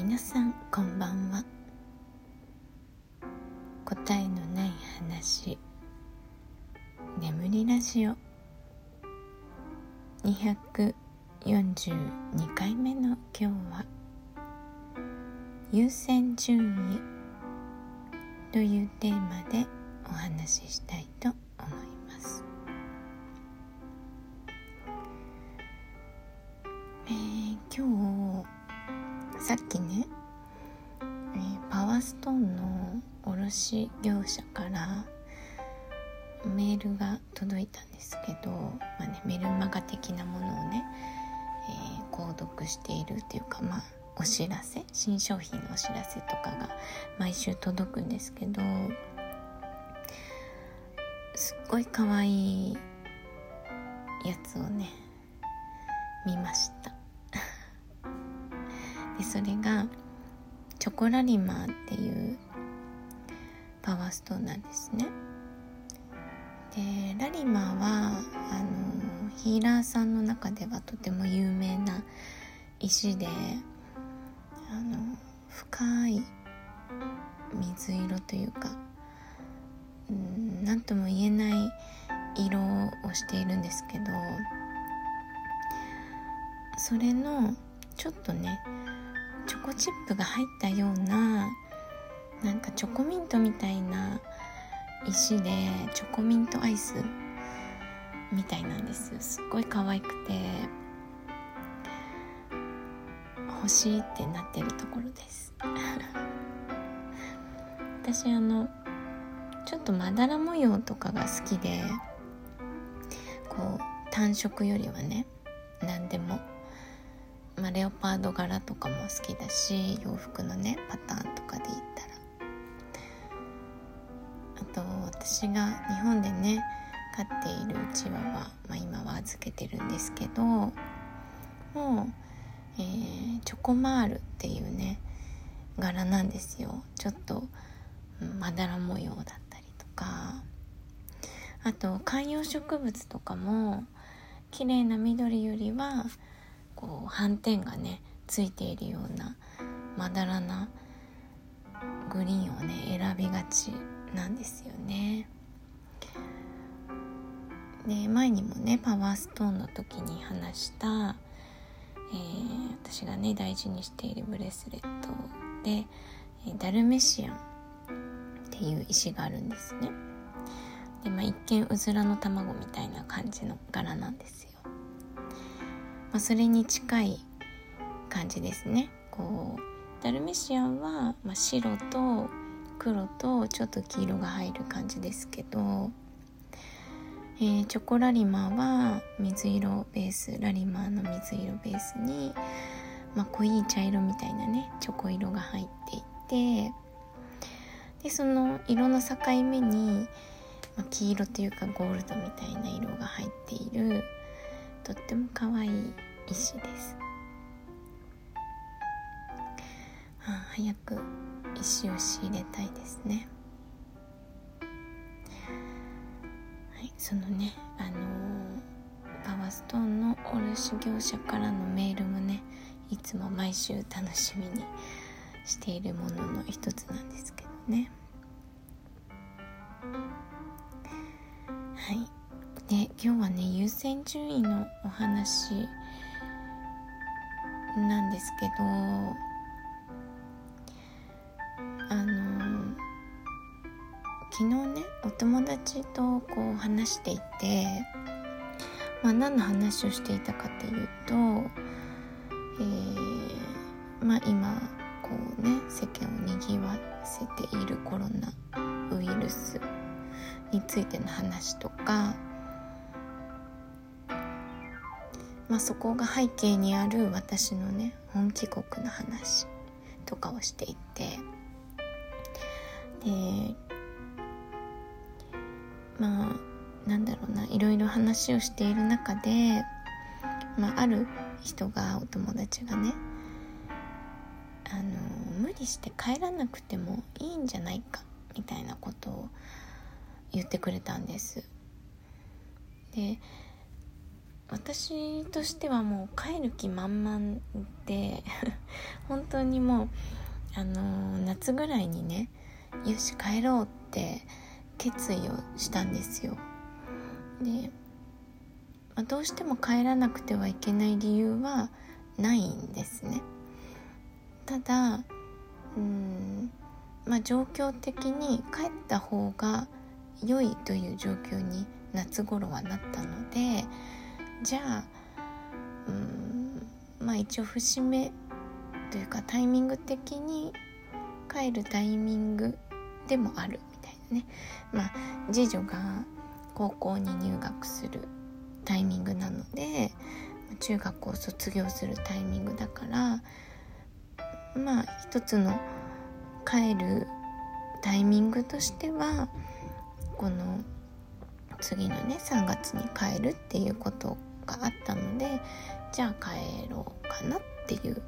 皆さんこんばんは。答えのない話。眠りラジオ。242回目の今日は優先順位というテーマでお話ししたいと思います。えー、今日さっきね、えー、パワーストーンの卸業者からメールが届いたんですけど、まあね、メルマガ的なものをね、えー、購読しているっていうかまあお知らせ新商品のお知らせとかが毎週届くんですけどすっごい可愛いやつをね見ました。でそれがチョコラリマーっていうパワーストーンなんですね。でラリマーはあのヒーラーさんの中ではとても有名な石であの深い水色というか何とも言えない色をしているんですけどそれのちょっとねチョコチップが入ったようななんかチョコミントみたいな石でチョコミントアイスみたいなんです。すっごい可愛くて欲しいってなってるところです。私あのちょっとまだら模様とかが好きでこう単色よりはね何でも、まあ、レオパード柄とかも好きだし洋服のねパターンとかで言ったら。あと私が日本でね飼っているうちわは、まあ、今は預けてるんですけどもうえー、チョコマールっていうね柄なんですよ。ちょっとまだら模様だったりとか。あと観葉植物とかも綺麗な緑よりはこう斑点がねついているようなまだらなグリーンをね選びがちなんですよね。で前にもねパワーストーンの時に話したえー、私がね大事にしているブレスレットで、ダルメシアンっていう石があるんですねで、まあ、一見うずらの卵みたいな感じの柄なんですよ、まあ、それに近い感じですね。こうダルメシアンは、まあ、白と黒とちょっと黄色が入る感じですけどえー、チョコラリマーは水色ベースラリマーの水色ベースに、まあ、濃い茶色みたいなねチョコ色が入っていてでその色の境目に、まあ、黄色というかゴールドみたいな色が入っているとっても可愛い石です。あ早く石を仕入れたいですねはい。そのねあのー、パワーストーンの卸業者からのメールもねいつも毎週楽しみにしているものの一つなんですけどねはいで今日はね優先順位のお話なんですけどあの昨日ねお友達とこう話していて、まあ、何の話をしていたかというと、えー、まあ、今こうね世間をにぎわせているコロナウイルスについての話とか、まあ、そこが背景にある私のね本気国の話とかをしていてでまあなんだろうないろいろ話をしている中で、まあ、ある人がお友達がねあの無理して帰らなくてもいいんじゃないかみたいなことを言ってくれたんです。で私としてはもう帰る気満々で 本当にもうあの夏ぐらいにねよし帰ろうって決意をしたんですよ。で、まあ、どうしても帰らなくてはいけない理由はないんですね。ただうんまあ状況的に帰った方が良いという状況に夏頃はなったのでじゃあうんまあ一応節目というかタイミング的に帰るタイミングでもあるみたいなね。まあ次女が高校に入学するタイミングなので中学を卒業するタイミングだからまあ一つの帰るタイミングとしてはこの次のね3月に帰るっていうことがあったのでじゃあ帰ろうかなっていう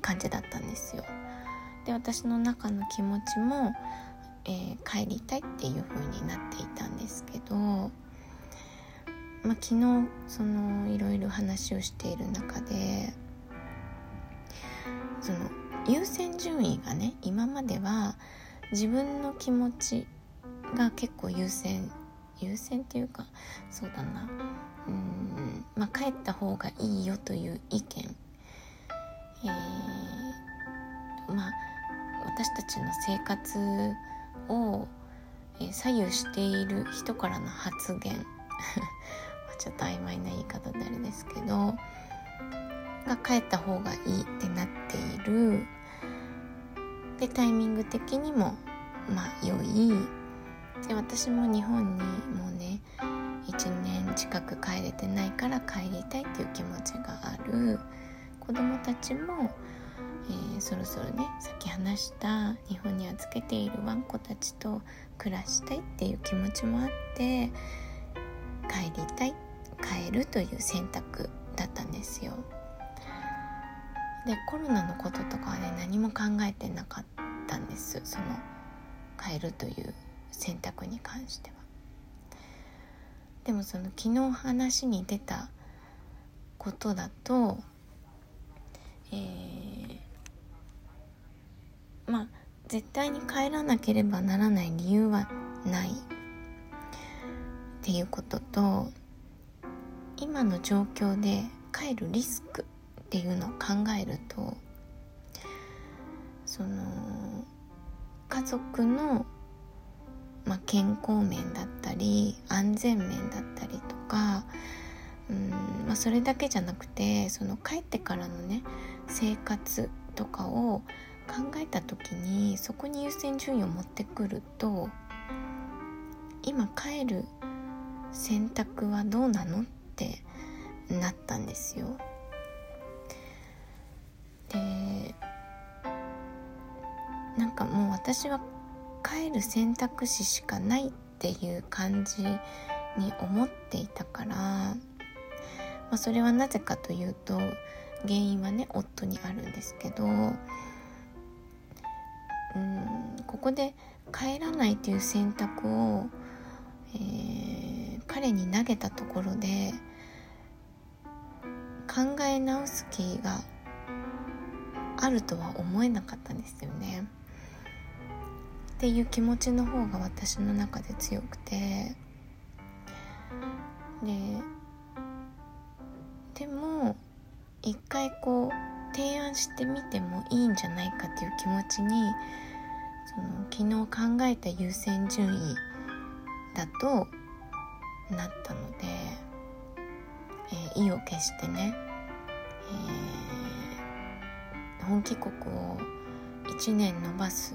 感じだったんですよ。で私の中の気持ちも、えー、帰りたいっていう風になっていたんですけど、まあ、昨日そのいろいろ話をしている中でその優先順位がね今までは自分の気持ちが結構優先優先っていうかそうだな。うんまあ帰った方がいいよという意見。えー、まあ私たちの生活を、え、左右している人からの発言。ちょっと曖昧な言い方であれですけどが帰った方がいいってなっている。でタイミング的にもまあ良いで私も日本にもうね1年近く帰れてないから帰りたいっていう気持ちがある子どもたちも、えー、そろそろねさっき話した日本に預けているワンコたちと暮らしたいっていう気持ちもあって帰りたい帰るという選択だったんですよ。でコロナのこととかはね何も考えてなかったんですその帰るという選択に関しては。でもその昨日話に出たことだとえー、まあ絶対に帰らなければならない理由はないっていうことと今の状況で帰るリスクっていうのを考えるとその家族の、まあ、健康面だったり安全面だったりとかうんまあ、それだけじゃなくてその帰ってからのね生活とかを考えた時にそこに優先順位を持ってくると今帰る選択はどうなのってなったんですよ。でなんかもう私は帰る選択肢しかないっていう感じに思っていたからまあ、それはなぜかというと原因はね夫にあるんですけどうんここで帰らないという選択を、えー、彼に投げたところで考え直す気があるとは思えなかったんですよね。っていう気持ちの方が私の中で強くて。ででも一回こう提案してみてもいいんじゃないかっていう気持ちにその昨日考えた優先順位だとなったので、えー、意を決してね、えー、本帰国を1年延ばす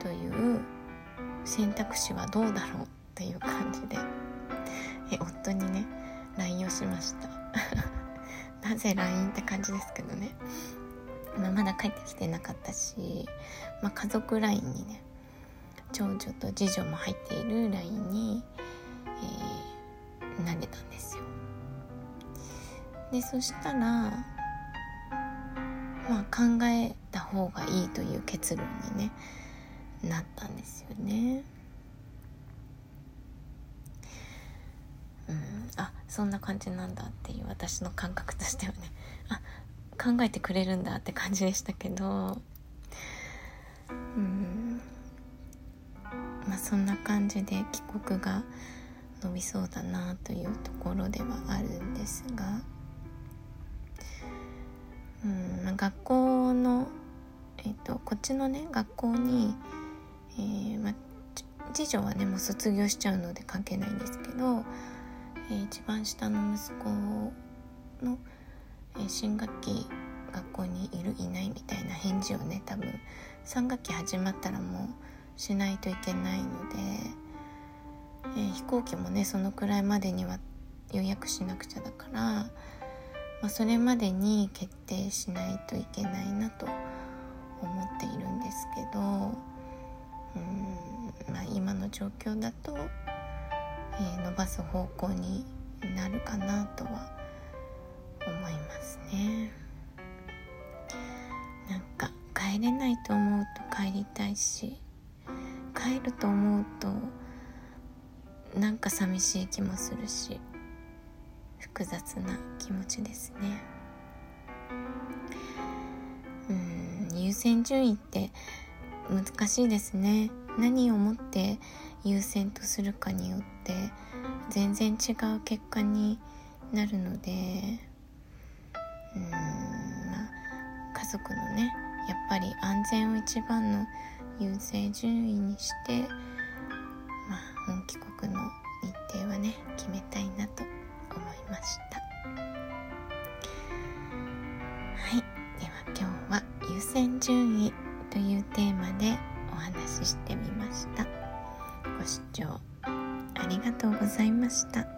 という選択肢はどうだろうっていう感じで、え夫にね LINE をしました。なぜ LINE って感じですけどね、まあ、まだ帰ってきてなかったし、まあ、家族 LINE にね長女と次女も入っている LINE に、えー、投げたんですよ。でそしたらまあ考えた方がいいという結論にねなったんですよね。うん、あそんな感じなんだっていう私の感覚としてはね。あ考えてくれるんだって感じでしたけど。うん。まあそんな感じで帰国が伸びそうだなというところではあるんですが、うん。まあ、学校の、えーと、こっちのね学校に、えーま、次女はねもう卒業しちゃうので関係ないんですけど、えー、一番下の息子の、え、新学期学校にいるいないみたいな返事をね多分3学期始まったらもうしないといけないので、えー、飛行機もねそのくらいまでには予約しなくちゃだから、まあ、それまでに決定しないといけないなと思っているんですけどうん、まあ、今の状況だと、えー、伸ばす方向になるかなとは思いますね。なんか帰れないと思うと帰りたいし帰ると思うとなんか寂しい気もするし複雑な気持ちですねうん優先順位って難しいですね。何をもって優先とするかによって全然違う結果になるのでうんまあ家族のねやっぱり安全を一番の優先順位にしてまあ本帰国の日程はね決めたいなと思いました。はい。では今日は優先順位。ました。